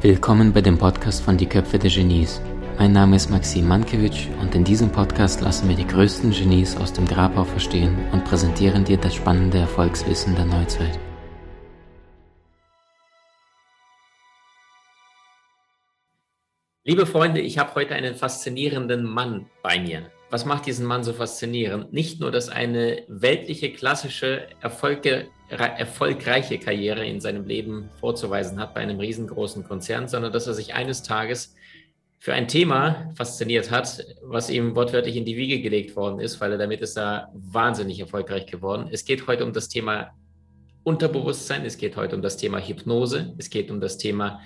Willkommen bei dem Podcast von Die Köpfe der Genies. Mein Name ist Maxim Mankewitsch und in diesem Podcast lassen wir die größten Genies aus dem Grabau verstehen und präsentieren dir das spannende Erfolgswissen der Neuzeit. Liebe Freunde, ich habe heute einen faszinierenden Mann bei mir. Was macht diesen Mann so faszinierend? Nicht nur, dass eine weltliche, klassische, Erfolge, erfolgreiche Karriere in seinem Leben vorzuweisen hat bei einem riesengroßen Konzern, sondern dass er sich eines Tages für ein Thema fasziniert hat, was ihm wortwörtlich in die Wiege gelegt worden ist, weil er damit ist er wahnsinnig erfolgreich geworden. Es geht heute um das Thema Unterbewusstsein, es geht heute um das Thema Hypnose, es geht um das Thema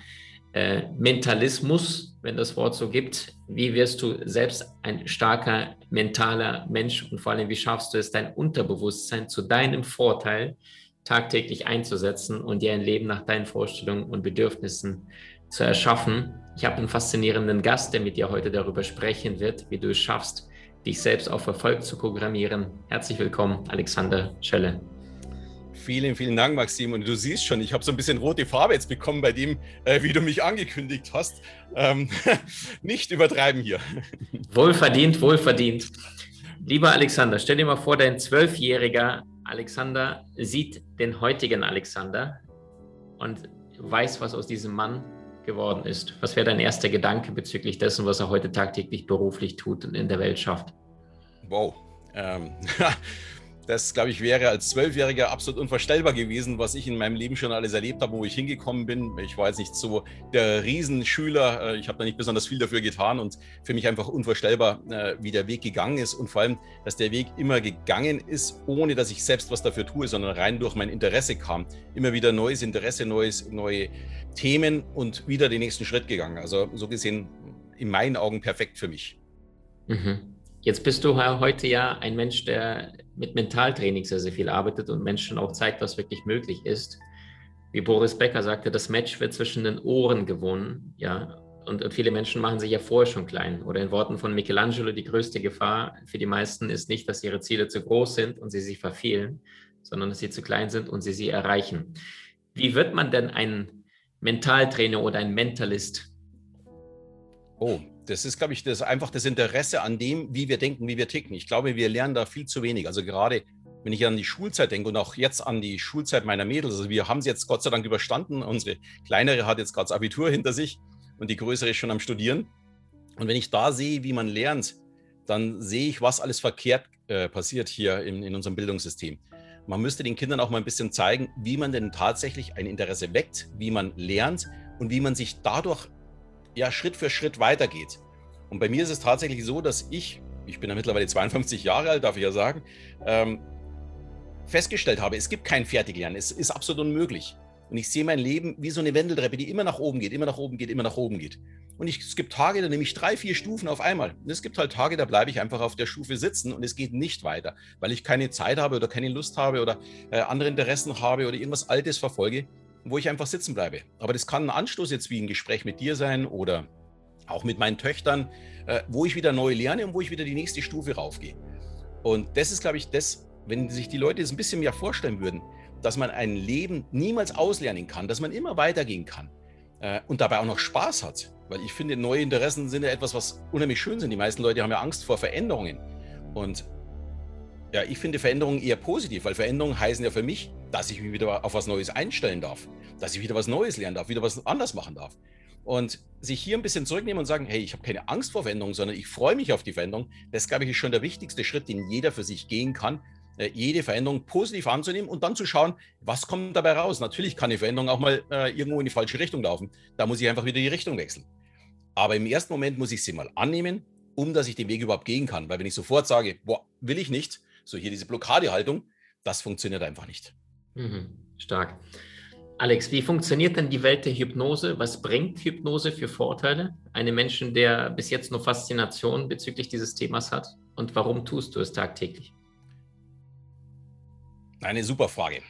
äh, Mentalismus, wenn das Wort so gibt. Wie wirst du selbst ein starker mentaler Mensch und vor allem, wie schaffst du es, dein Unterbewusstsein zu deinem Vorteil tagtäglich einzusetzen und dir ein Leben nach deinen Vorstellungen und Bedürfnissen zu erschaffen? Ich habe einen faszinierenden Gast, der mit dir heute darüber sprechen wird, wie du es schaffst, dich selbst auf Erfolg zu programmieren. Herzlich willkommen, Alexander Schelle. Vielen, vielen Dank, Maxim. Und du siehst schon, ich habe so ein bisschen rote Farbe jetzt bekommen bei dem, äh, wie du mich angekündigt hast. Ähm, nicht übertreiben hier. Wohlverdient, wohlverdient. Lieber Alexander, stell dir mal vor, dein zwölfjähriger Alexander sieht den heutigen Alexander und weiß, was aus diesem Mann geworden ist. Was wäre dein erster Gedanke bezüglich dessen, was er heute tagtäglich beruflich tut und in der Welt schafft? Wow. Ähm, Das, glaube ich, wäre als Zwölfjähriger absolut unvorstellbar gewesen, was ich in meinem Leben schon alles erlebt habe, wo ich hingekommen bin. Ich war jetzt nicht so der Riesenschüler. Äh, ich habe da nicht besonders viel dafür getan und für mich einfach unvorstellbar, äh, wie der Weg gegangen ist und vor allem, dass der Weg immer gegangen ist, ohne dass ich selbst was dafür tue, sondern rein durch mein Interesse kam. Immer wieder neues Interesse, neues, neue Themen und wieder den nächsten Schritt gegangen. Also so gesehen in meinen Augen perfekt für mich. Mhm. Jetzt bist du heute ja ein Mensch, der mit Mentaltraining sehr, sehr viel arbeitet und Menschen auch zeigt, was wirklich möglich ist. Wie Boris Becker sagte, das Match wird zwischen den Ohren gewonnen, ja. Und, und viele Menschen machen sich ja vorher schon klein. Oder in Worten von Michelangelo, die größte Gefahr für die meisten ist nicht, dass ihre Ziele zu groß sind und sie sich verfehlen, sondern dass sie zu klein sind und sie sie erreichen. Wie wird man denn ein Mentaltrainer oder ein Mentalist? Oh, das ist, glaube ich, das einfach das Interesse an dem, wie wir denken, wie wir ticken. Ich glaube, wir lernen da viel zu wenig. Also gerade wenn ich an die Schulzeit denke und auch jetzt an die Schulzeit meiner Mädels, also wir haben es jetzt Gott sei Dank überstanden. Unsere kleinere hat jetzt gerade das Abitur hinter sich und die größere ist schon am Studieren. Und wenn ich da sehe, wie man lernt, dann sehe ich, was alles verkehrt äh, passiert hier in, in unserem Bildungssystem. Man müsste den Kindern auch mal ein bisschen zeigen, wie man denn tatsächlich ein Interesse weckt, wie man lernt und wie man sich dadurch ja Schritt für Schritt weitergeht. Und bei mir ist es tatsächlich so, dass ich, ich bin ja mittlerweile 52 Jahre alt, darf ich ja sagen, ähm, festgestellt habe, es gibt kein Fertiglernen, es ist absolut unmöglich. Und ich sehe mein Leben wie so eine Wendeltreppe, die immer nach oben geht, immer nach oben geht, immer nach oben geht. Und ich, es gibt Tage, da nehme ich drei, vier Stufen auf einmal. Und es gibt halt Tage, da bleibe ich einfach auf der Stufe sitzen und es geht nicht weiter, weil ich keine Zeit habe oder keine Lust habe oder äh, andere Interessen habe oder irgendwas Altes verfolge wo ich einfach sitzen bleibe. Aber das kann ein Anstoß jetzt wie ein Gespräch mit dir sein oder auch mit meinen Töchtern, äh, wo ich wieder neu lerne und wo ich wieder die nächste Stufe raufgehe. Und das ist, glaube ich, das, wenn sich die Leute das ein bisschen mehr vorstellen würden, dass man ein Leben niemals auslernen kann, dass man immer weitergehen kann äh, und dabei auch noch Spaß hat. Weil ich finde, neue Interessen sind ja etwas, was unheimlich schön sind. Die meisten Leute haben ja Angst vor Veränderungen. Und ja, ich finde Veränderungen eher positiv, weil Veränderungen heißen ja für mich, dass ich mich wieder auf was Neues einstellen darf, dass ich wieder was Neues lernen darf, wieder was anders machen darf. Und sich hier ein bisschen zurücknehmen und sagen, hey, ich habe keine Angst vor Veränderung, sondern ich freue mich auf die Veränderung, das, glaube ich, ist schon der wichtigste Schritt, den jeder für sich gehen kann, äh, jede Veränderung positiv anzunehmen und dann zu schauen, was kommt dabei raus. Natürlich kann eine Veränderung auch mal äh, irgendwo in die falsche Richtung laufen. Da muss ich einfach wieder die Richtung wechseln. Aber im ersten Moment muss ich sie mal annehmen, um dass ich den Weg überhaupt gehen kann. Weil wenn ich sofort sage, boah, will ich nicht, so hier diese Blockadehaltung, das funktioniert einfach nicht. Mhm, stark. Alex, wie funktioniert denn die Welt der Hypnose? Was bringt Hypnose für Vorteile? Einem Menschen, der bis jetzt nur Faszination bezüglich dieses Themas hat? Und warum tust du es tagtäglich? Eine super Frage.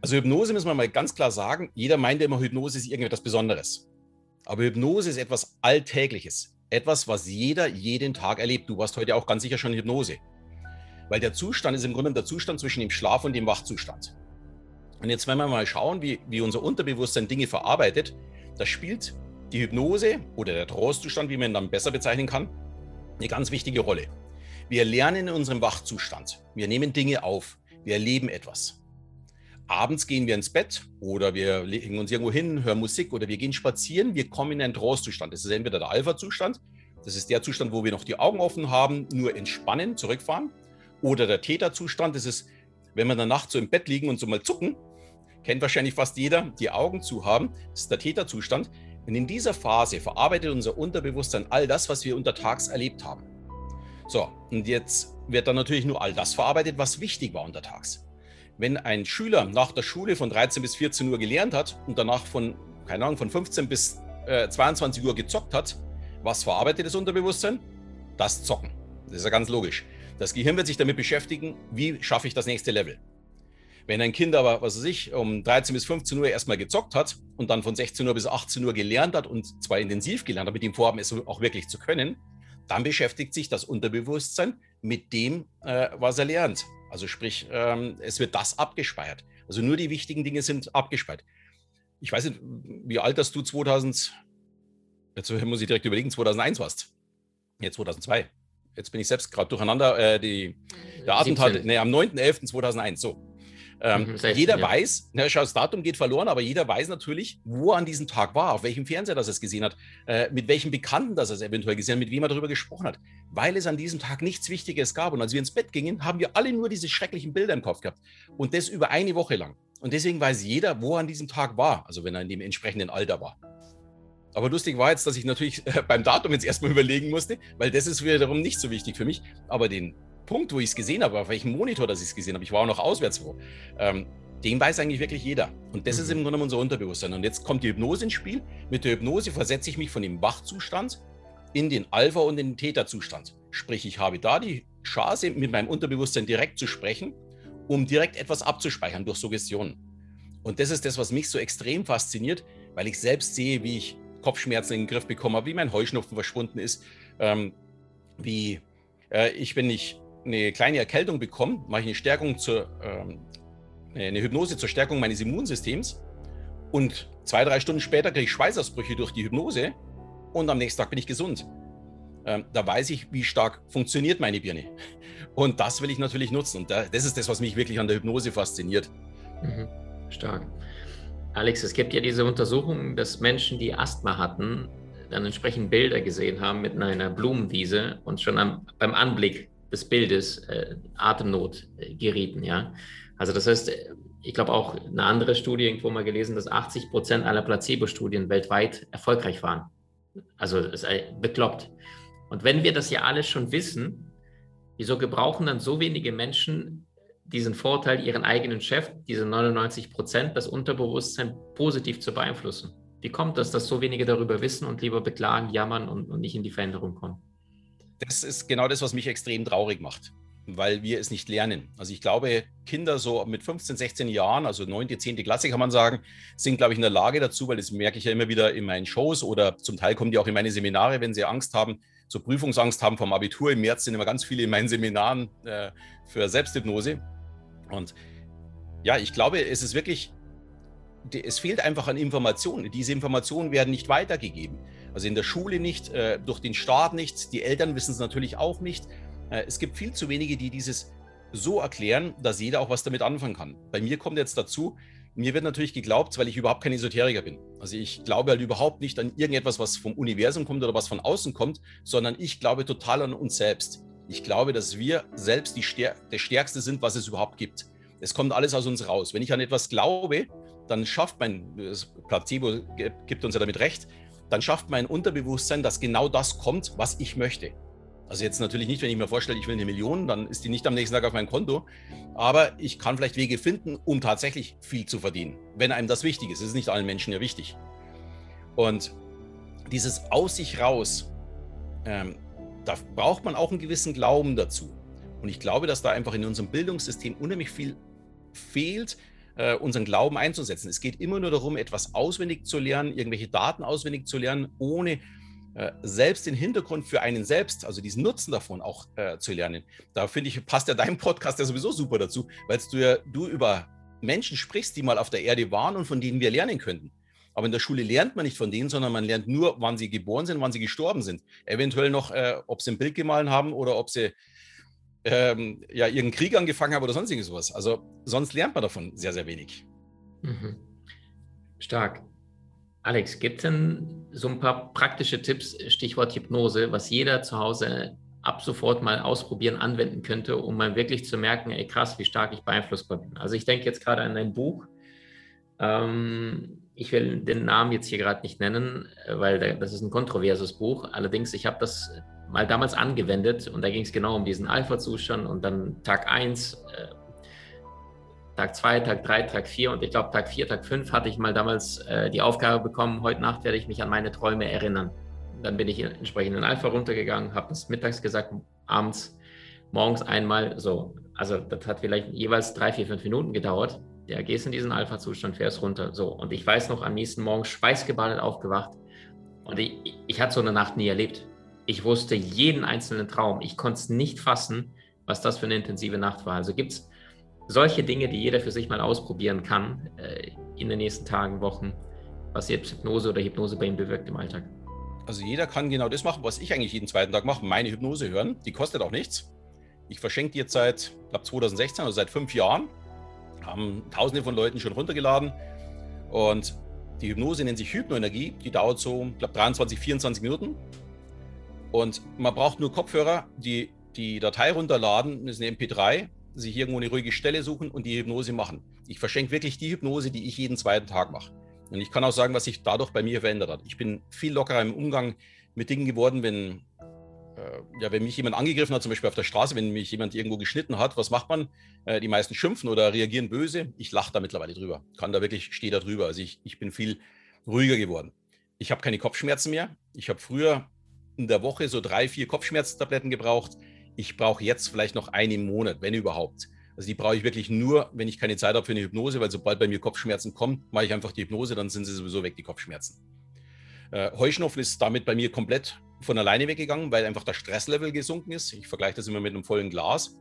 Also Hypnose müssen wir mal ganz klar sagen, jeder meint immer, Hypnose ist irgendetwas Besonderes. Aber Hypnose ist etwas Alltägliches. Etwas, was jeder jeden Tag erlebt. Du warst heute auch ganz sicher schon in Hypnose. Weil der Zustand ist im Grunde der Zustand zwischen dem Schlaf und dem Wachzustand. Und jetzt, wenn wir mal schauen, wie, wie unser Unterbewusstsein Dinge verarbeitet, da spielt die Hypnose oder der Trostzustand, wie man ihn dann besser bezeichnen kann, eine ganz wichtige Rolle. Wir lernen in unserem Wachzustand. Wir nehmen Dinge auf. Wir erleben etwas. Abends gehen wir ins Bett oder wir legen uns irgendwo hin, hören Musik oder wir gehen spazieren. Wir kommen in einen Trostzustand. Das ist entweder der Alpha-Zustand, das ist der Zustand, wo wir noch die Augen offen haben, nur entspannen, zurückfahren. Oder der Theta-Zustand, das ist, wenn wir in der Nacht so im Bett liegen und so mal zucken, kennt wahrscheinlich fast jeder, die Augen zu haben, das ist der Theta-Zustand. Und in dieser Phase verarbeitet unser Unterbewusstsein all das, was wir untertags erlebt haben. So, und jetzt wird dann natürlich nur all das verarbeitet, was wichtig war untertags. Wenn ein Schüler nach der Schule von 13 bis 14 Uhr gelernt hat und danach von, keine Ahnung, von 15 bis äh, 22 Uhr gezockt hat, was verarbeitet das Unterbewusstsein? Das Zocken. Das ist ja ganz logisch. Das Gehirn wird sich damit beschäftigen, wie schaffe ich das nächste Level. Wenn ein Kind aber, was weiß ich, um 13 bis 15 Uhr erstmal gezockt hat und dann von 16 Uhr bis 18 Uhr gelernt hat und zwar intensiv gelernt hat, mit dem Vorhaben, es auch wirklich zu können, dann beschäftigt sich das Unterbewusstsein mit dem, äh, was er lernt. Also sprich, ähm, es wird das abgespeichert. Also nur die wichtigen Dinge sind abgespeichert. Ich weiß nicht, wie alt hast du 2000, jetzt muss ich direkt überlegen, 2001 warst. Jetzt 2002. Jetzt bin ich selbst gerade durcheinander. Äh, die, der Attentat, nee, am 9.11.2001, so. Ähm, mhm, jeder ja. weiß, schau, das Datum geht verloren, aber jeder weiß natürlich, wo er an diesem Tag war, auf welchem Fernseher das er es gesehen hat, äh, mit welchem Bekannten das er es eventuell gesehen hat, mit wem er darüber gesprochen hat, weil es an diesem Tag nichts Wichtiges gab. Und als wir ins Bett gingen, haben wir alle nur diese schrecklichen Bilder im Kopf gehabt. Und das über eine Woche lang. Und deswegen weiß jeder, wo er an diesem Tag war, also wenn er in dem entsprechenden Alter war. Aber lustig war jetzt, dass ich natürlich äh, beim Datum jetzt erstmal überlegen musste, weil das ist wiederum nicht so wichtig für mich. Aber den Punkt, wo ich es gesehen habe, auf welchem Monitor das ich es gesehen habe, ich war auch noch auswärts wo, ähm, den weiß eigentlich wirklich jeder. Und das mhm. ist im Grunde unser Unterbewusstsein. Und jetzt kommt die Hypnose ins Spiel. Mit der Hypnose versetze ich mich von dem Wachzustand in den Alpha- und in den Theta-Zustand. Sprich, ich habe da die Chance, mit meinem Unterbewusstsein direkt zu sprechen, um direkt etwas abzuspeichern durch Suggestionen. Und das ist das, was mich so extrem fasziniert, weil ich selbst sehe, wie ich Kopfschmerzen in den Griff bekommen habe, wie mein Heuschnupfen verschwunden ist, ähm, wie äh, ich, wenn ich eine kleine Erkältung bekomme, mache ich eine Stärkung zur, ähm, eine Hypnose zur Stärkung meines Immunsystems und zwei, drei Stunden später kriege ich Schweißausbrüche durch die Hypnose und am nächsten Tag bin ich gesund. Ähm, da weiß ich, wie stark funktioniert meine Birne. Und das will ich natürlich nutzen. Und da, das ist das, was mich wirklich an der Hypnose fasziniert. Mhm. Stark. Alex, es gibt ja diese Untersuchung, dass Menschen, die Asthma hatten, dann entsprechend Bilder gesehen haben mit einer Blumenwiese und schon am, beim Anblick des Bildes äh, Atemnot äh, gerieten. Ja? Also das heißt, ich glaube auch eine andere Studie irgendwo mal gelesen, dass 80 Prozent aller Placebo-Studien weltweit erfolgreich waren. Also es ist bekloppt. Und wenn wir das ja alles schon wissen, wieso gebrauchen dann so wenige Menschen diesen Vorteil, ihren eigenen Chef, diese 99 Prozent, das Unterbewusstsein positiv zu beeinflussen? Wie kommt das, dass so wenige darüber wissen und lieber beklagen, jammern und, und nicht in die Veränderung kommen? das ist genau das, was mich extrem traurig macht, weil wir es nicht lernen. Also ich glaube, Kinder so mit 15, 16 Jahren, also 9., 10. Klasse kann man sagen, sind, glaube ich, in der Lage dazu, weil das merke ich ja immer wieder in meinen Shows oder zum Teil kommen die auch in meine Seminare, wenn sie Angst haben, so Prüfungsangst haben vom Abitur. Im März sind immer ganz viele in meinen Seminaren äh, für Selbsthypnose. Und ja, ich glaube, es ist wirklich, es fehlt einfach an Informationen. Diese Informationen werden nicht weitergegeben. Also in der Schule nicht, äh, durch den Staat nicht, die Eltern wissen es natürlich auch nicht. Äh, es gibt viel zu wenige, die dieses so erklären, dass jeder auch was damit anfangen kann. Bei mir kommt jetzt dazu, mir wird natürlich geglaubt, weil ich überhaupt kein Esoteriker bin. Also ich glaube halt überhaupt nicht an irgendetwas, was vom Universum kommt oder was von außen kommt, sondern ich glaube total an uns selbst. Ich glaube, dass wir selbst die Stär der Stärkste sind, was es überhaupt gibt. Es kommt alles aus uns raus. Wenn ich an etwas glaube, dann schafft mein Placebo, gibt uns ja damit recht, dann schafft mein Unterbewusstsein, dass genau das kommt, was ich möchte. Also jetzt natürlich nicht, wenn ich mir vorstelle, ich will eine Million, dann ist die nicht am nächsten Tag auf meinem Konto. Aber ich kann vielleicht Wege finden, um tatsächlich viel zu verdienen, wenn einem das wichtig ist. Das ist nicht allen Menschen ja wichtig. Und dieses aus sich raus, ähm, da braucht man auch einen gewissen Glauben dazu. Und ich glaube, dass da einfach in unserem Bildungssystem unheimlich viel fehlt, äh, unseren Glauben einzusetzen. Es geht immer nur darum, etwas auswendig zu lernen, irgendwelche Daten auswendig zu lernen, ohne selbst den Hintergrund für einen selbst, also diesen Nutzen davon auch äh, zu lernen. Da finde ich, passt ja dein Podcast ja sowieso super dazu, weil du ja du über Menschen sprichst, die mal auf der Erde waren und von denen wir lernen könnten. Aber in der Schule lernt man nicht von denen, sondern man lernt nur, wann sie geboren sind, wann sie gestorben sind. Eventuell noch, äh, ob sie ein Bild gemahlen haben oder ob sie ähm, ja, ihren Krieg angefangen haben oder sonstiges was. Also sonst lernt man davon sehr, sehr wenig. Mhm. Stark. Alex, gibt es denn so ein paar praktische Tipps, Stichwort Hypnose, was jeder zu Hause ab sofort mal ausprobieren, anwenden könnte, um mal wirklich zu merken, ey krass, wie stark ich beeinflussbar bin. Also ich denke jetzt gerade an ein Buch. Ähm, ich will den Namen jetzt hier gerade nicht nennen, weil das ist ein kontroverses Buch. Allerdings, ich habe das mal damals angewendet und da ging es genau um diesen Alpha-Zustand und dann Tag 1, äh, Tag 2, Tag 3, Tag 4 und ich glaube Tag 4, Tag 5 hatte ich mal damals äh, die Aufgabe bekommen, heute Nacht werde ich mich an meine Träume erinnern. Dann bin ich entsprechend in Alpha runtergegangen, habe das mittags gesagt, abends, morgens einmal so. Also das hat vielleicht jeweils drei, vier, fünf Minuten gedauert. Ja, gehst in diesen Alpha-Zustand, fährst runter. So. Und ich weiß noch, am nächsten Morgen schweißgebadet aufgewacht. Und ich, ich hatte so eine Nacht nie erlebt. Ich wusste jeden einzelnen Traum. Ich konnte es nicht fassen, was das für eine intensive Nacht war. Also gibt es solche Dinge, die jeder für sich mal ausprobieren kann äh, in den nächsten Tagen, Wochen, was jetzt Hypnose oder Hypnose bei ihm bewirkt im Alltag. Also jeder kann genau das machen, was ich eigentlich jeden zweiten Tag mache, meine Hypnose hören. Die kostet auch nichts. Ich verschenke die jetzt seit, glaube 2016, also seit fünf Jahren. Haben tausende von Leuten schon runtergeladen. Und die Hypnose nennt sich Hypnoenergie. Die dauert so, glaube, 23, 24 Minuten. Und man braucht nur Kopfhörer, die die Datei runterladen, das ist eine MP3, sich irgendwo eine ruhige Stelle suchen und die Hypnose machen. Ich verschenke wirklich die Hypnose, die ich jeden zweiten Tag mache. Und ich kann auch sagen, was sich dadurch bei mir verändert hat. Ich bin viel lockerer im Umgang mit Dingen geworden, wenn, äh, ja, wenn mich jemand angegriffen hat, zum Beispiel auf der Straße, wenn mich jemand irgendwo geschnitten hat, was macht man? Äh, die meisten schimpfen oder reagieren böse. Ich lache da mittlerweile drüber. Kann da wirklich, stehe da drüber. Also ich, ich bin viel ruhiger geworden. Ich habe keine Kopfschmerzen mehr. Ich habe früher in der Woche so drei, vier Kopfschmerztabletten gebraucht. Ich brauche jetzt vielleicht noch eine im Monat, wenn überhaupt. Also die brauche ich wirklich nur, wenn ich keine Zeit habe für eine Hypnose, weil sobald bei mir Kopfschmerzen kommen, mache ich einfach die Hypnose, dann sind sie sowieso weg, die Kopfschmerzen. Äh, Heuschnupfen ist damit bei mir komplett von alleine weggegangen, weil einfach das Stresslevel gesunken ist. Ich vergleiche das immer mit einem vollen Glas.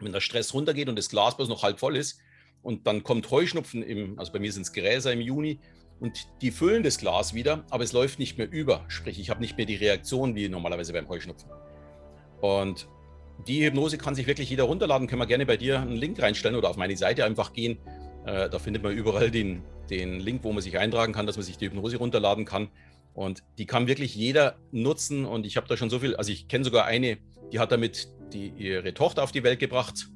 Wenn der Stress runtergeht und das Glas bloß noch halb voll ist und dann kommt Heuschnupfen, im, also bei mir sind es Gräser im Juni, und die füllen das Glas wieder, aber es läuft nicht mehr über. Sprich, ich habe nicht mehr die Reaktion wie normalerweise beim Heuschnupfen. Und die Hypnose kann sich wirklich jeder runterladen. Können wir gerne bei dir einen Link reinstellen oder auf meine Seite einfach gehen. Äh, da findet man überall den, den Link, wo man sich eintragen kann, dass man sich die Hypnose runterladen kann. Und die kann wirklich jeder nutzen. Und ich habe da schon so viel, also ich kenne sogar eine, die hat damit die, ihre Tochter auf die Welt gebracht.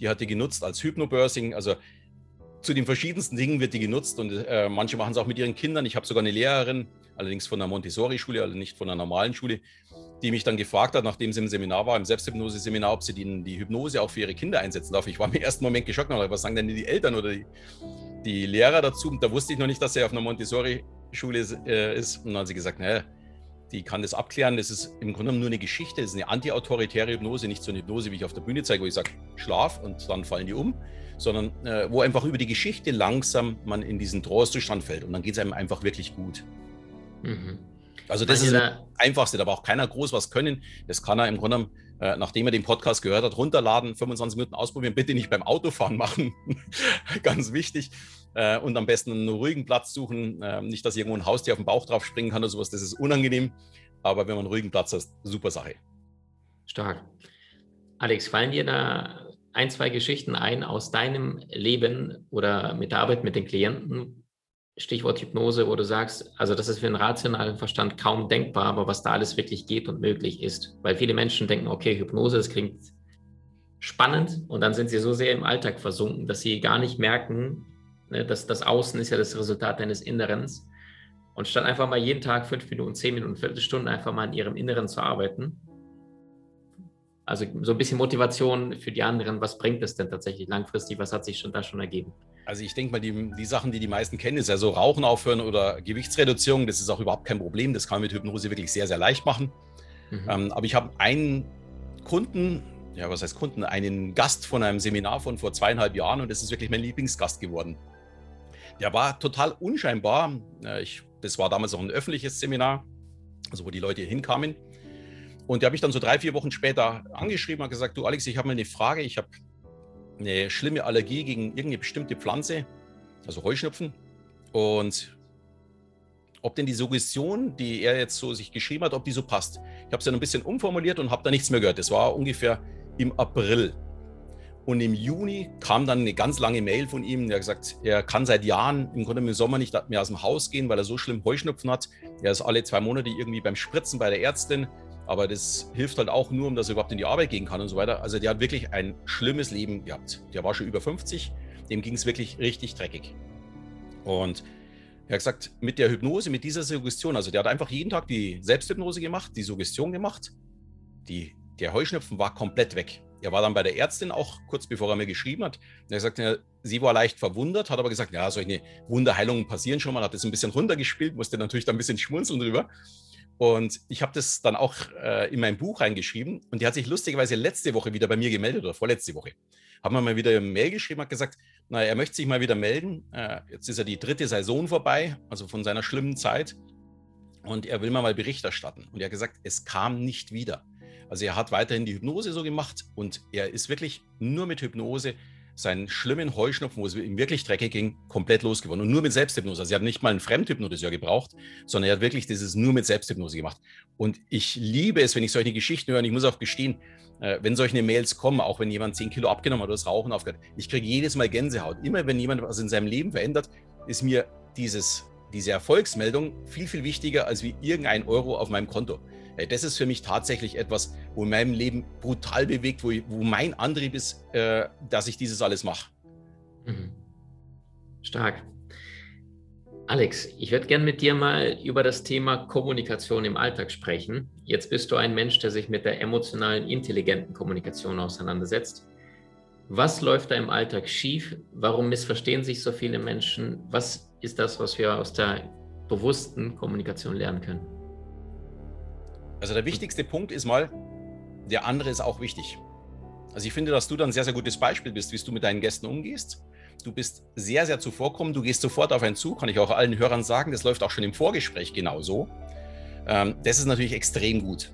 Die hat die genutzt als Hypnobirthing. Also zu den verschiedensten Dingen wird die genutzt und äh, manche machen es auch mit ihren Kindern. Ich habe sogar eine Lehrerin, allerdings von der Montessori-Schule, also nicht von einer normalen Schule, die mich dann gefragt hat, nachdem sie im Seminar war, im Selbsthypnose-Seminar, ob sie die, die, Hypnose auch für ihre Kinder einsetzen darf. Ich war im ersten Moment geschockt dachte, was sagen denn die Eltern oder die, die Lehrer dazu? Und da wusste ich noch nicht, dass sie auf einer Montessori-Schule äh, ist. Und dann hat sie gesagt, naja, die kann das abklären. Das ist im Grunde nur eine Geschichte. Das ist eine antiautoritäre Hypnose, nicht so eine Hypnose, wie ich auf der Bühne zeige, wo ich sage, schlaf und dann fallen die um, sondern äh, wo einfach über die Geschichte langsam man in diesen Trostzustand fällt und dann geht es einem einfach wirklich gut. Mhm. Also das Manche ist das Einfachste, da braucht keiner groß was können. Das kann er im Grunde genommen, äh, nachdem er den Podcast gehört hat, runterladen, 25 Minuten ausprobieren, bitte nicht beim Autofahren machen. Ganz wichtig. Äh, und am besten einen ruhigen Platz suchen. Äh, nicht, dass irgendwo ein Haustier auf den Bauch drauf springen kann oder sowas, das ist unangenehm. Aber wenn man einen ruhigen Platz hat, super Sache. Stark. Alex, fallen dir da ein, zwei Geschichten ein aus deinem Leben oder mit der Arbeit mit den Klienten, Stichwort Hypnose, wo du sagst, also das ist für den rationalen Verstand kaum denkbar, aber was da alles wirklich geht und möglich ist. Weil viele Menschen denken, okay, Hypnose, das klingt spannend und dann sind sie so sehr im Alltag versunken, dass sie gar nicht merken, ne, dass das Außen ist ja das Resultat deines Innerens. Und statt einfach mal jeden Tag fünf Minuten, zehn Minuten, Viertelstunde einfach mal in ihrem Inneren zu arbeiten, also so ein bisschen Motivation für die anderen, was bringt es denn tatsächlich langfristig, was hat sich schon da schon ergeben? Also ich denke mal, die, die Sachen, die die meisten kennen, ist ja so Rauchen aufhören oder Gewichtsreduzierung. Das ist auch überhaupt kein Problem. Das kann man mit Hypnose wirklich sehr, sehr leicht machen. Mhm. Ähm, aber ich habe einen Kunden, ja, was heißt Kunden, einen Gast von einem Seminar von vor zweieinhalb Jahren und das ist wirklich mein Lieblingsgast geworden. Der war total unscheinbar. Ich, das war damals auch ein öffentliches Seminar. also wo die Leute hinkamen. Und der habe ich dann so drei, vier Wochen später angeschrieben und gesagt, du Alex, ich habe mal eine Frage, ich habe eine schlimme Allergie gegen irgendeine bestimmte Pflanze, also Heuschnupfen. Und ob denn die Suggestion, die er jetzt so sich geschrieben hat, ob die so passt. Ich habe es dann ein bisschen umformuliert und habe da nichts mehr gehört. Das war ungefähr im April. Und im Juni kam dann eine ganz lange Mail von ihm. Der hat gesagt, er kann seit Jahren im Grunde im Sommer nicht mehr aus dem Haus gehen, weil er so schlimm Heuschnupfen hat. Er ist alle zwei Monate irgendwie beim Spritzen bei der Ärztin. Aber das hilft halt auch nur, um dass er überhaupt in die Arbeit gehen kann und so weiter. Also der hat wirklich ein schlimmes Leben gehabt. Der war schon über 50. Dem ging es wirklich richtig dreckig. Und er hat gesagt, mit der Hypnose, mit dieser Suggestion, also der hat einfach jeden Tag die Selbsthypnose gemacht, die Suggestion gemacht. Die, der Heuschnupfen war komplett weg. Er war dann bei der Ärztin auch kurz bevor er mir geschrieben hat. Er hat gesagt, ja, sie war leicht verwundert, hat aber gesagt, ja, solche Wunderheilungen passieren schon mal, hat das ein bisschen runtergespielt, musste natürlich dann ein bisschen schmunzeln drüber. Und ich habe das dann auch äh, in mein Buch reingeschrieben und die hat sich lustigerweise letzte Woche wieder bei mir gemeldet oder vorletzte Woche. Haben wir mal wieder eine Mail geschrieben, hat gesagt, na, er möchte sich mal wieder melden. Äh, jetzt ist ja die dritte Saison vorbei, also von seiner schlimmen Zeit. Und er will mal, mal Bericht erstatten. Und er hat gesagt, es kam nicht wieder. Also er hat weiterhin die Hypnose so gemacht und er ist wirklich nur mit Hypnose seinen schlimmen Heuschnupfen, wo es ihm wirklich dreckig ging, komplett losgeworden. Und nur mit Selbsthypnose. Also er hat nicht mal einen Fremdhypnotiseur gebraucht, sondern er hat wirklich dieses nur mit Selbsthypnose gemacht. Und ich liebe es, wenn ich solche Geschichten höre. Und ich muss auch gestehen, äh, wenn solche Mails kommen, auch wenn jemand 10 Kilo abgenommen hat oder das Rauchen aufgehört, ich kriege jedes Mal Gänsehaut. Immer wenn jemand was in seinem Leben verändert, ist mir dieses, diese Erfolgsmeldung viel, viel wichtiger als wie irgendein Euro auf meinem Konto. Äh, das ist für mich tatsächlich etwas, wo in meinem Leben brutal bewegt, wo, wo mein Antrieb ist, äh, dass ich dieses alles mache. Mhm. Stark. Alex, ich würde gerne mit dir mal über das Thema Kommunikation im Alltag sprechen. Jetzt bist du ein Mensch, der sich mit der emotionalen, intelligenten Kommunikation auseinandersetzt. Was läuft da im Alltag schief? Warum missverstehen sich so viele Menschen? Was ist das, was wir aus der bewussten Kommunikation lernen können? Also der wichtigste Punkt ist mal, der andere ist auch wichtig. Also ich finde, dass du dann ein sehr, sehr gutes Beispiel bist, wie du mit deinen Gästen umgehst. Du bist sehr, sehr zuvorkommend. Du gehst sofort auf einen zu, kann ich auch allen Hörern sagen. Das läuft auch schon im Vorgespräch genauso. Ähm, das ist natürlich extrem gut.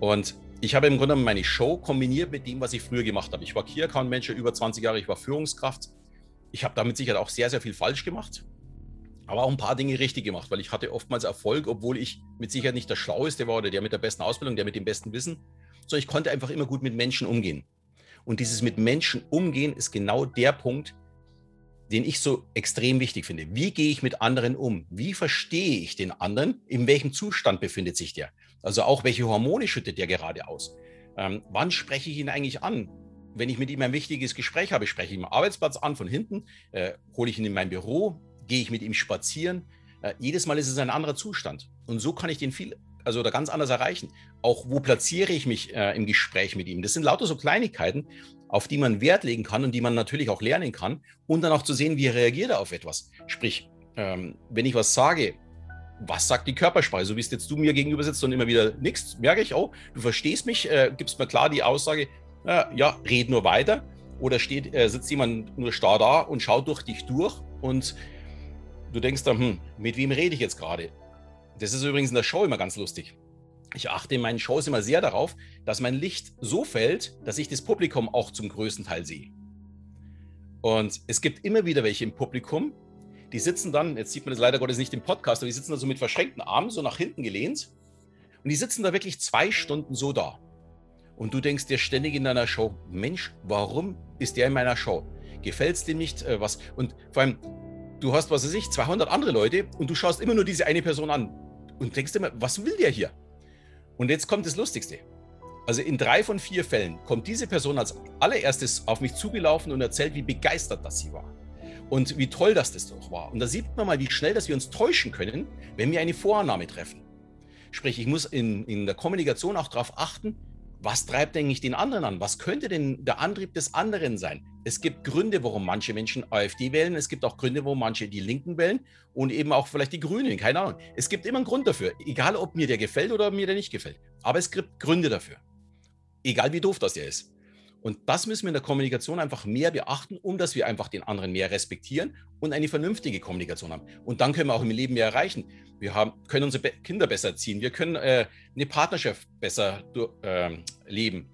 Und ich habe im Grunde meine Show kombiniert mit dem, was ich früher gemacht habe. Ich war Key Account Manager über 20 Jahre, ich war Führungskraft. Ich habe damit sicher auch sehr, sehr viel falsch gemacht aber auch ein paar Dinge richtig gemacht, weil ich hatte oftmals Erfolg, obwohl ich mit Sicherheit nicht der Schlaueste war oder der mit der besten Ausbildung, der mit dem besten Wissen, sondern ich konnte einfach immer gut mit Menschen umgehen. Und dieses mit Menschen umgehen ist genau der Punkt, den ich so extrem wichtig finde. Wie gehe ich mit anderen um? Wie verstehe ich den anderen? In welchem Zustand befindet sich der? Also auch, welche Hormone schüttet der gerade aus? Ähm, wann spreche ich ihn eigentlich an? Wenn ich mit ihm ein wichtiges Gespräch habe, spreche ich ihn am Arbeitsplatz an, von hinten, äh, hole ich ihn in mein Büro, gehe ich mit ihm spazieren. Äh, jedes Mal ist es ein anderer Zustand. Und so kann ich den viel, also oder ganz anders erreichen. Auch wo platziere ich mich äh, im Gespräch mit ihm? Das sind lauter so Kleinigkeiten, auf die man Wert legen kann und die man natürlich auch lernen kann. Und dann auch zu sehen, wie reagiert er auf etwas. Sprich, ähm, wenn ich was sage, was sagt die Körpersprache? So wie es jetzt du mir gegenüber sitzt und immer wieder nichts, merke ich, oh, du verstehst mich, äh, gibst mir klar die Aussage, äh, ja, red nur weiter. Oder steht, äh, sitzt jemand nur starr da und schaut durch dich durch und du denkst dann, hm, mit wem rede ich jetzt gerade? Das ist übrigens in der Show immer ganz lustig. Ich achte in meinen Shows immer sehr darauf, dass mein Licht so fällt, dass ich das Publikum auch zum größten Teil sehe. Und es gibt immer wieder welche im Publikum, die sitzen dann, jetzt sieht man das leider Gottes nicht im Podcast, aber die sitzen da so mit verschränkten Armen so nach hinten gelehnt. Und die sitzen da wirklich zwei Stunden so da. Und du denkst dir ständig in deiner Show, Mensch, warum ist der in meiner Show? Gefällt es dir nicht? Äh, was? Und vor allem, du hast, was weiß ich, 200 andere Leute und du schaust immer nur diese eine Person an und denkst immer, was will der hier? Und jetzt kommt das Lustigste. Also in drei von vier Fällen kommt diese Person als allererstes auf mich zugelaufen und erzählt, wie begeistert das sie war. Und wie toll das das doch war. Und da sieht man mal, wie schnell, dass wir uns täuschen können, wenn wir eine Vorannahme treffen. Sprich, ich muss in, in der Kommunikation auch darauf achten, was treibt eigentlich den anderen an? Was könnte denn der Antrieb des anderen sein? Es gibt Gründe, warum manche Menschen AfD wählen. Es gibt auch Gründe, warum manche die Linken wählen und eben auch vielleicht die Grünen. Keine Ahnung. Es gibt immer einen Grund dafür. Egal, ob mir der gefällt oder mir der nicht gefällt. Aber es gibt Gründe dafür. Egal, wie doof das der ist. Und das müssen wir in der Kommunikation einfach mehr beachten, um dass wir einfach den anderen mehr respektieren und eine vernünftige Kommunikation haben. Und dann können wir auch im Leben mehr erreichen. Wir haben, können unsere Kinder besser erziehen, wir können äh, eine Partnerschaft besser äh, leben.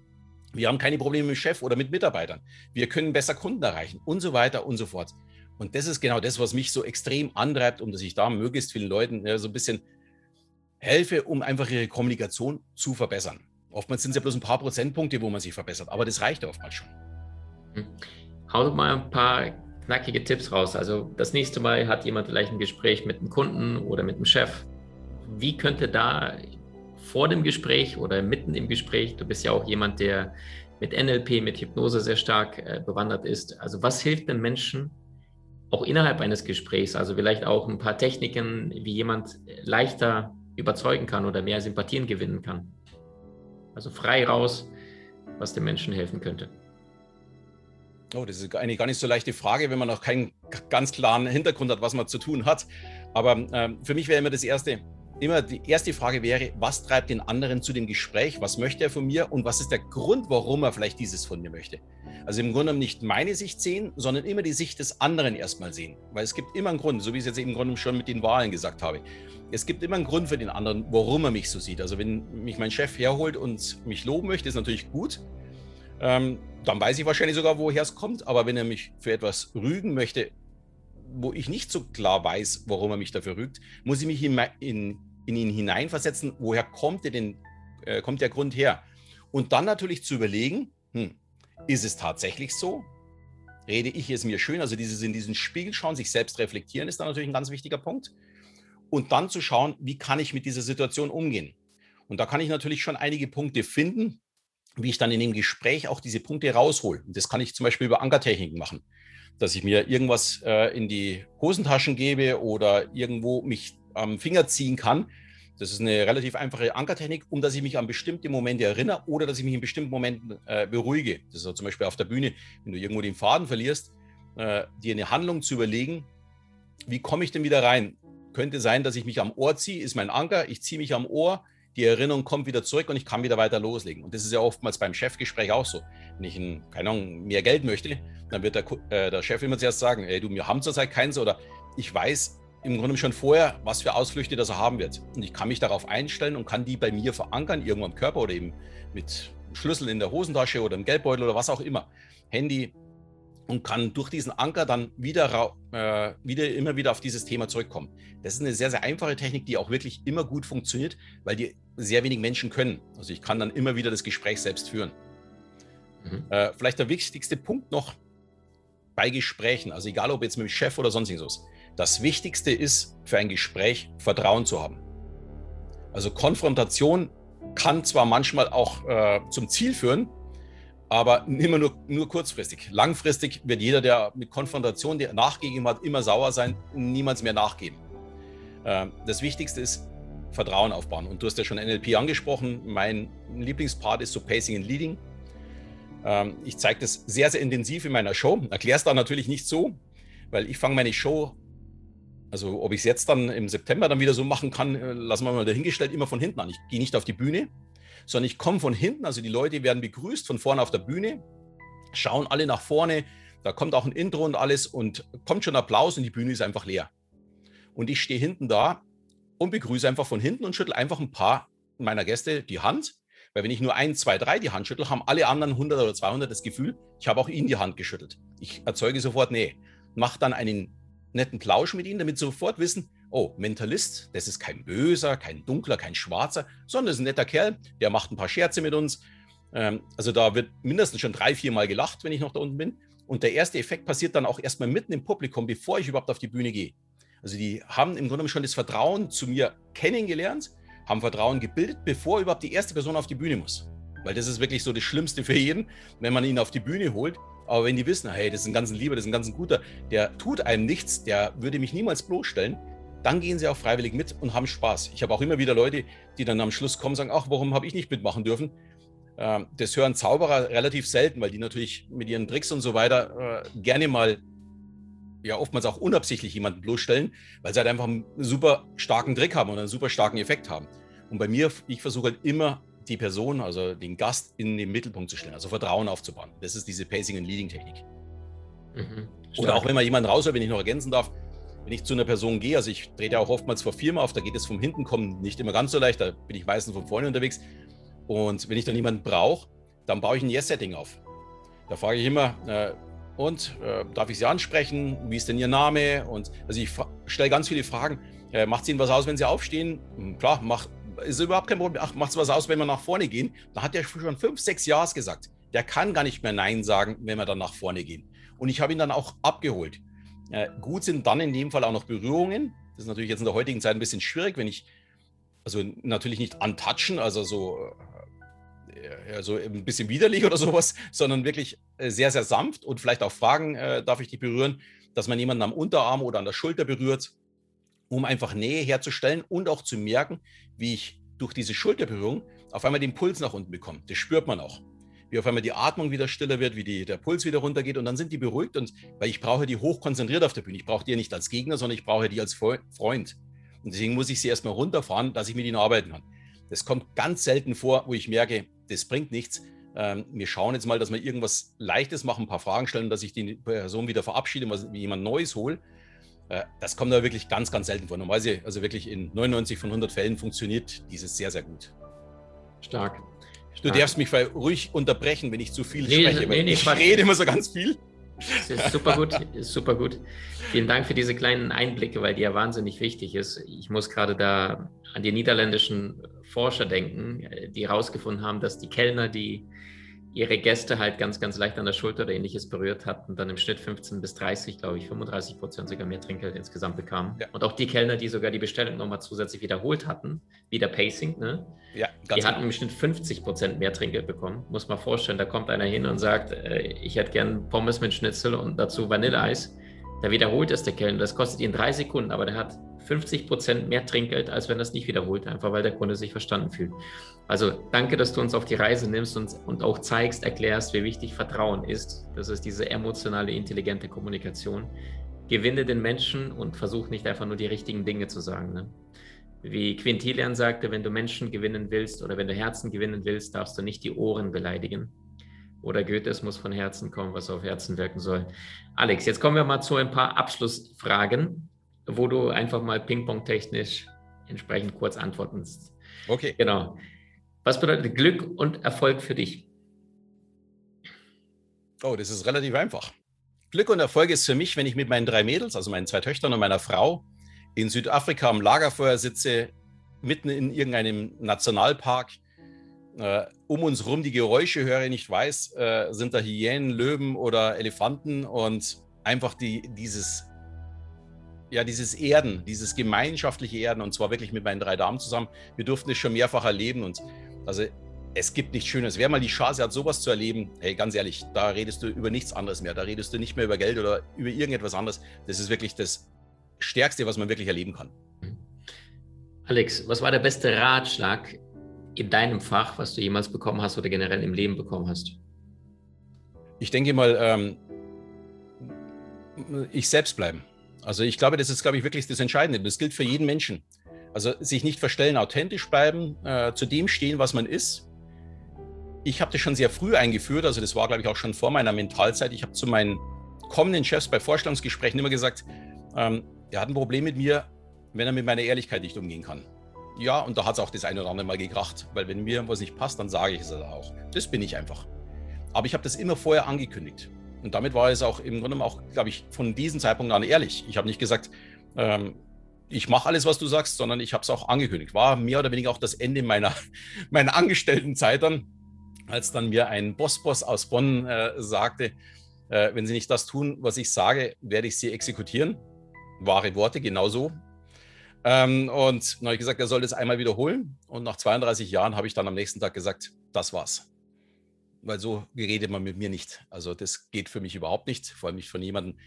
Wir haben keine Probleme mit dem Chef oder mit Mitarbeitern. Wir können besser Kunden erreichen und so weiter und so fort. Und das ist genau das, was mich so extrem antreibt, um dass ich da möglichst vielen Leuten ja, so ein bisschen helfe, um einfach ihre Kommunikation zu verbessern. Oftmals sind es ja bloß ein paar Prozentpunkte, wo man sich verbessert, aber das reicht oftmals schon. Hm. Hau doch mal ein paar knackige Tipps raus. Also das nächste Mal hat jemand vielleicht ein Gespräch mit einem Kunden oder mit einem Chef. Wie könnte da vor dem Gespräch oder mitten im Gespräch, du bist ja auch jemand, der mit NLP, mit Hypnose sehr stark äh, bewandert ist. Also was hilft den Menschen auch innerhalb eines Gesprächs? Also vielleicht auch ein paar Techniken, wie jemand leichter überzeugen kann oder mehr Sympathien gewinnen kann. Also frei raus, was den Menschen helfen könnte. Oh, das ist eine gar nicht so leichte Frage, wenn man noch keinen ganz klaren Hintergrund hat, was man zu tun hat. Aber äh, für mich wäre immer das Erste, immer die erste Frage wäre, was treibt den anderen zu dem Gespräch? Was möchte er von mir? Und was ist der Grund, warum er vielleicht dieses von mir möchte? Also im Grunde genommen nicht meine Sicht sehen, sondern immer die Sicht des anderen erstmal sehen. Weil es gibt immer einen Grund, so wie ich es jetzt im Grunde schon mit den Wahlen gesagt habe. Es gibt immer einen Grund für den anderen, warum er mich so sieht. Also wenn mich mein Chef herholt und mich loben möchte, ist natürlich gut. Ähm, dann weiß ich wahrscheinlich sogar, woher es kommt. Aber wenn er mich für etwas rügen möchte, wo ich nicht so klar weiß, warum er mich dafür rügt, muss ich mich in, in, in ihn hineinversetzen, woher kommt, der, denn, äh, kommt der Grund her? Und dann natürlich zu überlegen, hm, ist es tatsächlich so? Rede ich es mir schön? Also dieses in diesen Spiegel schauen, sich selbst reflektieren, ist dann natürlich ein ganz wichtiger Punkt. Und dann zu schauen, wie kann ich mit dieser Situation umgehen? Und da kann ich natürlich schon einige Punkte finden, wie ich dann in dem Gespräch auch diese Punkte raushole. Und das kann ich zum Beispiel über Ankertechniken machen, dass ich mir irgendwas äh, in die Hosentaschen gebe oder irgendwo mich am Finger ziehen kann, das ist eine relativ einfache Ankertechnik, um dass ich mich an bestimmte Momente erinnere oder dass ich mich in bestimmten Momenten äh, beruhige. Das ist also zum Beispiel auf der Bühne, wenn du irgendwo den Faden verlierst, äh, dir eine Handlung zu überlegen, wie komme ich denn wieder rein? Könnte sein, dass ich mich am Ohr ziehe, ist mein Anker, ich ziehe mich am Ohr, die Erinnerung kommt wieder zurück und ich kann wieder weiter loslegen. Und das ist ja oftmals beim Chefgespräch auch so. Wenn ich, ein, keine Ahnung, mehr Geld möchte, dann wird der, äh, der Chef immer zuerst sagen, ey, du, wir haben zurzeit keins oder ich weiß, im Grunde schon vorher, was für Ausflüchte das er haben wird. Und ich kann mich darauf einstellen und kann die bei mir verankern, irgendwo am Körper oder eben mit Schlüssel in der Hosentasche oder im Geldbeutel oder was auch immer. Handy und kann durch diesen Anker dann wieder, äh, wieder immer wieder auf dieses Thema zurückkommen. Das ist eine sehr, sehr einfache Technik, die auch wirklich immer gut funktioniert, weil die sehr wenig Menschen können. Also ich kann dann immer wieder das Gespräch selbst führen. Mhm. Äh, vielleicht der wichtigste Punkt noch bei Gesprächen, also egal ob jetzt mit dem Chef oder sonstiges das Wichtigste ist für ein Gespräch Vertrauen zu haben. Also Konfrontation kann zwar manchmal auch äh, zum Ziel führen, aber immer nur, nur kurzfristig. Langfristig wird jeder, der mit Konfrontation nachgegeben hat, immer sauer sein, niemals mehr nachgeben. Äh, das Wichtigste ist Vertrauen aufbauen. Und du hast ja schon NLP angesprochen. Mein Lieblingspart ist so Pacing and Leading. Ähm, ich zeige das sehr, sehr intensiv in meiner Show. Erkläre es da natürlich nicht so, weil ich fange meine Show also ob ich es jetzt dann im September dann wieder so machen kann, äh, lassen wir mal dahingestellt, immer von hinten an. Ich gehe nicht auf die Bühne, sondern ich komme von hinten. Also die Leute werden begrüßt von vorne auf der Bühne, schauen alle nach vorne. Da kommt auch ein Intro und alles und kommt schon Applaus und die Bühne ist einfach leer. Und ich stehe hinten da und begrüße einfach von hinten und schüttle einfach ein paar meiner Gäste die Hand. Weil wenn ich nur ein, zwei, drei die Hand schüttle, haben alle anderen 100 oder 200 das Gefühl, ich habe auch ihnen die Hand geschüttelt. Ich erzeuge sofort Nähe. Mache dann einen netten Plausch mit ihnen, damit sie sofort wissen, oh, Mentalist, das ist kein Böser, kein Dunkler, kein Schwarzer, sondern ist ein netter Kerl, der macht ein paar Scherze mit uns. Ähm, also da wird mindestens schon drei, vier Mal gelacht, wenn ich noch da unten bin. Und der erste Effekt passiert dann auch erstmal mitten im Publikum, bevor ich überhaupt auf die Bühne gehe. Also die haben im Grunde schon das Vertrauen zu mir kennengelernt, haben Vertrauen gebildet, bevor überhaupt die erste Person auf die Bühne muss. Weil das ist wirklich so das Schlimmste für jeden, wenn man ihn auf die Bühne holt aber wenn die wissen, hey, das ist ein ganz Lieber, das ist ein ganz guter, der tut einem nichts, der würde mich niemals bloßstellen, dann gehen sie auch freiwillig mit und haben Spaß. Ich habe auch immer wieder Leute, die dann am Schluss kommen und sagen, ach, warum habe ich nicht mitmachen dürfen? Ähm, das hören Zauberer relativ selten, weil die natürlich mit ihren Tricks und so weiter äh, gerne mal, ja oftmals auch unabsichtlich jemanden bloßstellen, weil sie halt einfach einen super starken Trick haben und einen super starken Effekt haben. Und bei mir, ich versuche halt immer die Person, also den Gast in den Mittelpunkt zu stellen, also Vertrauen aufzubauen. Das ist diese Pacing and Leading Technik. Mhm. Oder auch wenn man jemanden raus, wenn ich noch ergänzen darf, wenn ich zu einer Person gehe, also ich trete auch oftmals vor Firma auf, da geht es vom Hinten kommen nicht immer ganz so leicht, da bin ich meistens von vorne unterwegs. Und wenn ich dann jemanden brauche, dann baue ich ein Yes-Setting auf. Da frage ich immer, äh, und äh, darf ich Sie ansprechen? Wie ist denn Ihr Name? Und also ich stelle ganz viele Fragen. Äh, macht es Ihnen was aus, wenn Sie aufstehen? Hm, klar, mach, ist überhaupt kein Problem. Ach, macht es was aus, wenn wir nach vorne gehen? Da hat er schon fünf, sechs Jahre gesagt. Der kann gar nicht mehr Nein sagen, wenn wir dann nach vorne gehen. Und ich habe ihn dann auch abgeholt. Äh, gut sind dann in dem Fall auch noch Berührungen. Das ist natürlich jetzt in der heutigen Zeit ein bisschen schwierig, wenn ich, also natürlich nicht antatschen, also so, äh, so ein bisschen widerlich oder sowas, sondern wirklich äh, sehr, sehr sanft und vielleicht auch fragen, äh, darf ich dich berühren, dass man jemanden am Unterarm oder an der Schulter berührt, um einfach Nähe herzustellen und auch zu merken, wie ich durch diese Schulterberührung auf einmal den Puls nach unten bekomme. Das spürt man auch wie auf einmal die Atmung wieder stiller wird, wie die, der Puls wieder runtergeht und dann sind die beruhigt und weil ich brauche die hochkonzentriert auf der Bühne. Ich brauche die ja nicht als Gegner, sondern ich brauche die als Freund. Und deswegen muss ich sie erstmal runterfahren, dass ich mit ihnen arbeiten kann. Das kommt ganz selten vor, wo ich merke, das bringt nichts. Ähm, wir schauen jetzt mal, dass wir irgendwas Leichtes machen, ein paar Fragen stellen, dass ich die Person wieder verabschiede, und jemand Neues hole. Äh, das kommt aber wirklich ganz, ganz selten vor. Normalerweise, also wirklich in 99 von 100 Fällen funktioniert dieses sehr, sehr gut. Stark. Du darfst mich ruhig unterbrechen, wenn ich zu viel nee, spreche. Nee, nee, ich rede immer so ganz viel. Das ist super gut, ist super gut. Vielen Dank für diese kleinen Einblicke, weil die ja wahnsinnig wichtig ist. Ich muss gerade da an die niederländischen Forscher denken, die herausgefunden haben, dass die Kellner, die ihre Gäste halt ganz, ganz leicht an der Schulter oder ähnliches berührt hatten, dann im Schnitt 15 bis 30, glaube ich, 35 Prozent sogar mehr Trinkgeld insgesamt bekamen. Ja. Und auch die Kellner, die sogar die Bestellung nochmal zusätzlich wiederholt hatten, wieder Pacing, ne? Ja, die hatten genau. im Schnitt 50 Prozent mehr Trinkgeld bekommen. Muss man vorstellen, da kommt einer hin und sagt, äh, ich hätte gern Pommes mit Schnitzel und dazu Vanilleeis. Da wiederholt es der Kellner. Das kostet ihn drei Sekunden, aber der hat 50 Prozent mehr Trinkgeld, als wenn das nicht wiederholt, einfach weil der Kunde sich verstanden fühlt. Also danke, dass du uns auf die Reise nimmst und, und auch zeigst, erklärst, wie wichtig Vertrauen ist. Das ist diese emotionale, intelligente Kommunikation. Gewinne den Menschen und versuch nicht einfach nur die richtigen Dinge zu sagen. Ne? Wie Quintilian sagte, wenn du Menschen gewinnen willst oder wenn du Herzen gewinnen willst, darfst du nicht die Ohren beleidigen. Oder Goethe, es muss von Herzen kommen, was auf Herzen wirken soll. Alex, jetzt kommen wir mal zu ein paar Abschlussfragen wo du einfach mal ping-pong-technisch entsprechend kurz antwortest. Okay. Genau. Was bedeutet Glück und Erfolg für dich? Oh, das ist relativ einfach. Glück und Erfolg ist für mich, wenn ich mit meinen drei Mädels, also meinen zwei Töchtern und meiner Frau, in Südafrika am Lagerfeuer sitze, mitten in irgendeinem Nationalpark, äh, um uns rum die Geräusche höre, nicht weiß, äh, sind da Hyänen, Löwen oder Elefanten und einfach die, dieses ja, dieses Erden, dieses gemeinschaftliche Erden und zwar wirklich mit meinen drei Damen zusammen. Wir durften es schon mehrfach erleben und also es gibt nichts Schönes. Wer mal die Chance hat, sowas zu erleben, hey, ganz ehrlich, da redest du über nichts anderes mehr. Da redest du nicht mehr über Geld oder über irgendetwas anderes. Das ist wirklich das Stärkste, was man wirklich erleben kann. Alex, was war der beste Ratschlag in deinem Fach, was du jemals bekommen hast oder generell im Leben bekommen hast? Ich denke mal, ähm, ich selbst bleiben. Also ich glaube, das ist, glaube ich, wirklich das Entscheidende. Das gilt für jeden Menschen. Also sich nicht verstellen, authentisch bleiben, äh, zu dem stehen, was man ist. Ich habe das schon sehr früh eingeführt, also das war, glaube ich, auch schon vor meiner Mentalzeit. Ich habe zu meinen kommenden Chefs bei Vorstellungsgesprächen immer gesagt, ähm, er hat ein Problem mit mir, wenn er mit meiner Ehrlichkeit nicht umgehen kann. Ja, und da hat es auch das eine oder andere Mal gekracht, weil wenn mir was nicht passt, dann sage ich es auch. Das bin ich einfach. Aber ich habe das immer vorher angekündigt. Und damit war es auch im Grunde auch, glaube ich, von diesem Zeitpunkt an ehrlich. Ich habe nicht gesagt, ähm, ich mache alles, was du sagst, sondern ich habe es auch angekündigt. War mehr oder weniger auch das Ende meiner, meiner Angestelltenzeit dann, als dann mir ein Bossboss aus Bonn äh, sagte, äh, wenn Sie nicht das tun, was ich sage, werde ich Sie exekutieren. Wahre Worte, genauso. Ähm, und dann habe ich gesagt, er soll das einmal wiederholen. Und nach 32 Jahren habe ich dann am nächsten Tag gesagt, das war's weil so redet man mit mir nicht. Also das geht für mich überhaupt nicht, vor allem nicht von jemandem,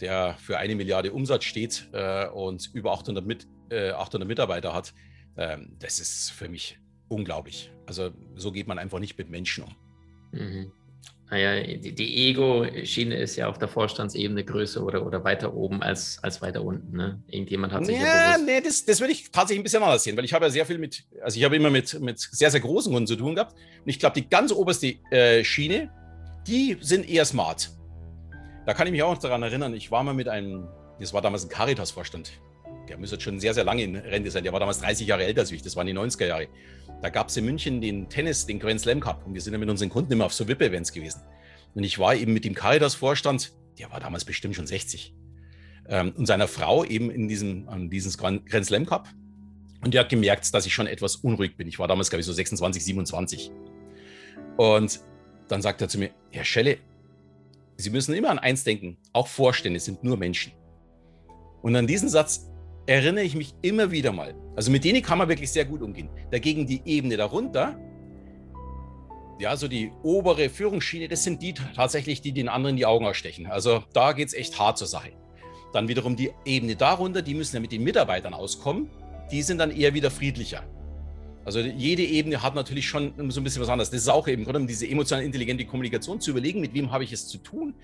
der für eine Milliarde Umsatz steht äh, und über 800, mit, äh, 800 Mitarbeiter hat. Ähm, das ist für mich unglaublich. Also so geht man einfach nicht mit Menschen um. Mhm. Naja, die, die Ego-Schiene ist ja auf der Vorstandsebene größer oder, oder weiter oben als, als weiter unten. Ne? Irgendjemand hat sich ja, nee, das, das würde ich tatsächlich ein bisschen anders sehen, weil ich habe ja sehr viel mit, also ich habe immer mit, mit sehr, sehr großen Kunden zu tun gehabt. Und ich glaube, die ganz oberste äh, Schiene, die sind eher smart. Da kann ich mich auch noch daran erinnern, ich war mal mit einem, das war damals ein Caritas-Vorstand, der müsste schon sehr, sehr lange in Rente sein. Der war damals 30 Jahre älter als ich, das waren die 90er Jahre. Da gab es in München den Tennis, den Grand Slam Cup und wir sind ja mit unseren Kunden immer auf so VIP-Events gewesen. Und ich war eben mit dem Caritas-Vorstand, der war damals bestimmt schon 60, ähm, und seiner Frau eben in diesem, an diesem Grand Slam Cup. Und der hat gemerkt, dass ich schon etwas unruhig bin. Ich war damals, glaube ich, so 26, 27. Und dann sagt er zu mir, Herr Schelle, Sie müssen immer an eins denken, auch Vorstände sind nur Menschen. Und an diesen Satz erinnere ich mich immer wieder mal. Also mit denen kann man wirklich sehr gut umgehen. Dagegen die Ebene darunter, ja, so die obere Führungsschiene, das sind die tatsächlich, die den anderen die Augen ausstechen. Also da geht es echt hart zur Sache. Dann wiederum die Ebene darunter, die müssen ja mit den Mitarbeitern auskommen. Die sind dann eher wieder friedlicher. Also jede Ebene hat natürlich schon so ein bisschen was anderes. Das ist auch eben, um diese emotional intelligente Kommunikation zu überlegen, mit wem habe ich es zu tun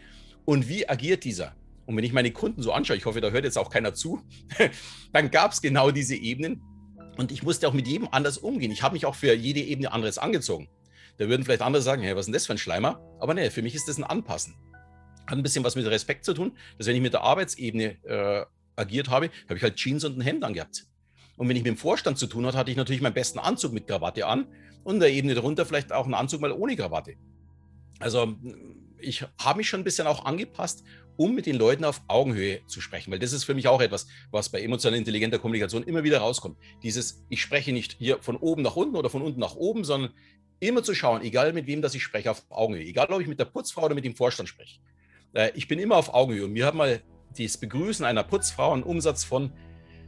und wie agiert dieser. Und wenn ich meine Kunden so anschaue, ich hoffe, da hört jetzt auch keiner zu, dann gab es genau diese Ebenen. Und ich musste auch mit jedem anders umgehen. Ich habe mich auch für jede Ebene anderes angezogen. Da würden vielleicht andere sagen, hey, was ist denn das für ein Schleimer? Aber nee, für mich ist das ein Anpassen. Hat ein bisschen was mit Respekt zu tun, dass wenn ich mit der Arbeitsebene äh, agiert habe, habe ich halt Jeans und ein Hemd angehabt. Und wenn ich mit dem Vorstand zu tun hatte, hatte ich natürlich meinen besten Anzug mit Krawatte an und der Ebene darunter vielleicht auch einen Anzug mal ohne Krawatte. Also ich habe mich schon ein bisschen auch angepasst, um mit den Leuten auf Augenhöhe zu sprechen, weil das ist für mich auch etwas, was bei emotional intelligenter Kommunikation immer wieder rauskommt. Dieses, ich spreche nicht hier von oben nach unten oder von unten nach oben, sondern immer zu schauen, egal mit wem das ich spreche, auf Augenhöhe. Egal, ob ich mit der Putzfrau oder mit dem Vorstand spreche. Äh, ich bin immer auf Augenhöhe. Und mir hat mal das Begrüßen einer Putzfrau einen Umsatz von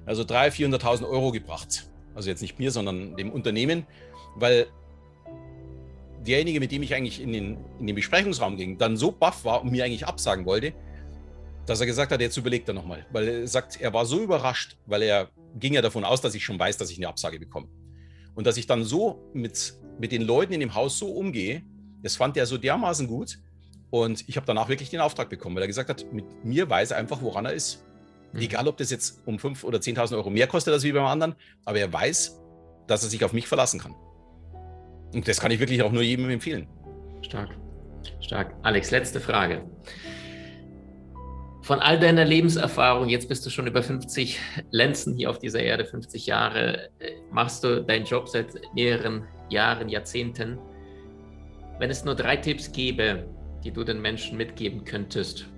also 300.000, 400.000 Euro gebracht. Also jetzt nicht mir, sondern dem Unternehmen, weil derjenige, mit dem ich eigentlich in den, in den Besprechungsraum ging, dann so baff war und mir eigentlich absagen wollte, dass er gesagt hat, jetzt überlegt er nochmal. Weil er sagt, er war so überrascht, weil er ging ja davon aus, dass ich schon weiß, dass ich eine Absage bekomme. Und dass ich dann so mit, mit den Leuten in dem Haus so umgehe, das fand er so dermaßen gut. Und ich habe danach wirklich den Auftrag bekommen, weil er gesagt hat, mit mir weiß er einfach, woran er ist. Mhm. Egal, ob das jetzt um 5.000 oder 10.000 Euro mehr kostet als wie beim anderen, aber er weiß, dass er sich auf mich verlassen kann. Und das kann ich wirklich auch nur jedem empfehlen. Stark. Stark. Alex, letzte Frage. Von all deiner Lebenserfahrung, jetzt bist du schon über 50 Lenzen hier auf dieser Erde, 50 Jahre, äh, machst du deinen Job seit mehreren Jahren, Jahrzehnten. Wenn es nur drei Tipps gäbe, die du den Menschen mitgeben könntest,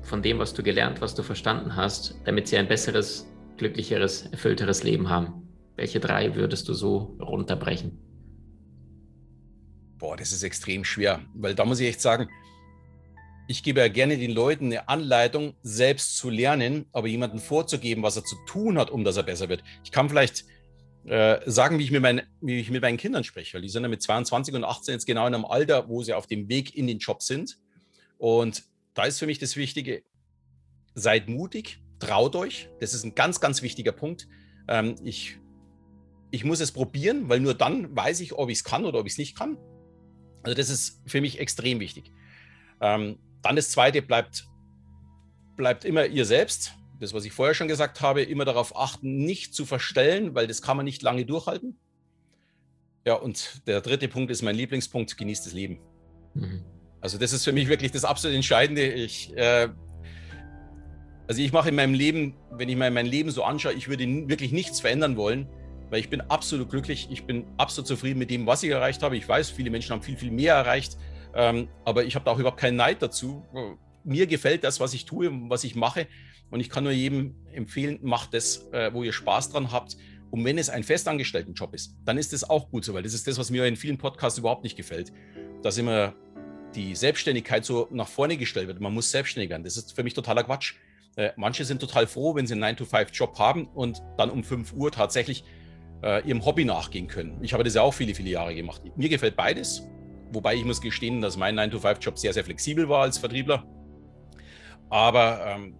von dem, was du gelernt, was du verstanden hast, damit sie ein besseres, glücklicheres, erfüllteres Leben haben? Welche drei würdest du so runterbrechen? Boah, das ist extrem schwer, weil da muss ich echt sagen, ich gebe ja gerne den Leuten eine Anleitung, selbst zu lernen, aber jemandem vorzugeben, was er zu tun hat, um dass er besser wird. Ich kann vielleicht äh, sagen, wie ich, mit mein, wie ich mit meinen Kindern spreche, weil die sind ja mit 22 und 18 jetzt genau in einem Alter, wo sie auf dem Weg in den Job sind. Und da ist für mich das Wichtige, seid mutig, traut euch. Das ist ein ganz, ganz wichtiger Punkt. Ähm, ich, ich muss es probieren, weil nur dann weiß ich, ob ich es kann oder ob ich es nicht kann. Also das ist für mich extrem wichtig. Ähm, dann das Zweite bleibt, bleibt immer ihr selbst. Das, was ich vorher schon gesagt habe, immer darauf achten, nicht zu verstellen, weil das kann man nicht lange durchhalten. Ja, und der dritte Punkt ist mein Lieblingspunkt, genießt das Leben. Mhm. Also das ist für mich wirklich das absolut Entscheidende. Ich, äh, also ich mache in meinem Leben, wenn ich mir mein Leben so anschaue, ich würde wirklich nichts verändern wollen, weil ich bin absolut glücklich. Ich bin absolut zufrieden mit dem, was ich erreicht habe. Ich weiß, viele Menschen haben viel, viel mehr erreicht, ähm, aber ich habe da auch überhaupt keinen Neid dazu. Mir gefällt das, was ich tue, was ich mache. Und ich kann nur jedem empfehlen, macht das, äh, wo ihr Spaß dran habt. Und wenn es ein Festangestelltenjob ist, dann ist das auch gut so, weil das ist das, was mir in vielen Podcasts überhaupt nicht gefällt. Dass immer die Selbstständigkeit so nach vorne gestellt wird. Man muss selbstständig werden. Das ist für mich totaler Quatsch. Äh, manche sind total froh, wenn sie einen 9-to-5-Job haben und dann um 5 Uhr tatsächlich äh, ihrem Hobby nachgehen können. Ich habe das ja auch viele, viele Jahre gemacht. Mir gefällt beides. Wobei ich muss gestehen, dass mein 9-to-5-Job sehr, sehr flexibel war als Vertriebler. Aber ähm,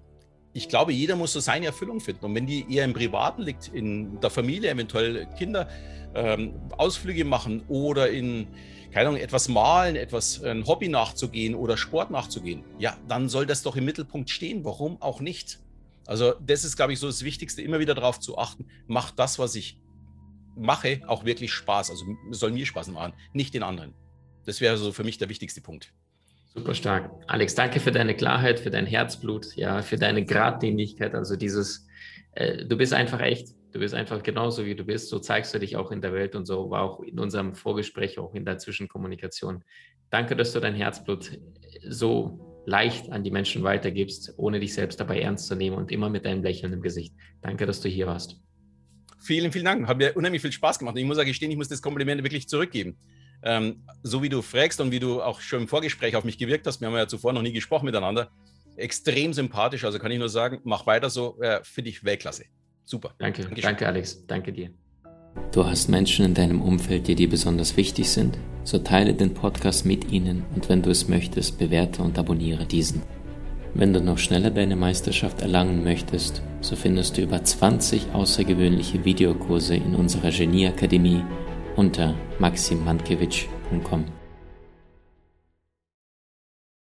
ich glaube, jeder muss so seine Erfüllung finden. Und wenn die eher im Privaten liegt, in der Familie, eventuell Kinder, ähm, Ausflüge machen oder in, keine Ahnung, etwas malen, etwas, ein Hobby nachzugehen oder Sport nachzugehen, ja, dann soll das doch im Mittelpunkt stehen. Warum auch nicht? Also, das ist, glaube ich, so das Wichtigste, immer wieder darauf zu achten, macht das, was ich mache, auch wirklich Spaß. Also soll mir Spaß machen, nicht den anderen. Das wäre so für mich der wichtigste Punkt. Super stark. Alex, danke für deine Klarheit, für dein Herzblut, ja, für deine Gradlinigkeit. Also dieses, äh, du bist einfach echt. Du bist einfach genauso, wie du bist. So zeigst du dich auch in der Welt und so war auch in unserem Vorgespräch, auch in der Zwischenkommunikation. Danke, dass du dein Herzblut so leicht an die Menschen weitergibst, ohne dich selbst dabei ernst zu nehmen und immer mit deinem Lächeln im Gesicht. Danke, dass du hier warst. Vielen, vielen Dank. Hat mir unheimlich viel Spaß gemacht. Ich muss auch gestehen, ich muss das Kompliment wirklich zurückgeben. Ähm, so wie du fragst und wie du auch schon im Vorgespräch auf mich gewirkt hast, wir haben ja zuvor noch nie gesprochen miteinander, extrem sympathisch. Also kann ich nur sagen, mach weiter so, äh, finde ich Weltklasse. Super. Danke, Dankeschön. danke Alex, danke dir. Du hast Menschen in deinem Umfeld, die dir besonders wichtig sind? So teile den Podcast mit ihnen und wenn du es möchtest, bewerte und abonniere diesen. Wenn du noch schneller deine Meisterschaft erlangen möchtest, so findest du über 20 außergewöhnliche Videokurse in unserer Genieakademie unter maximmankiewicz.com.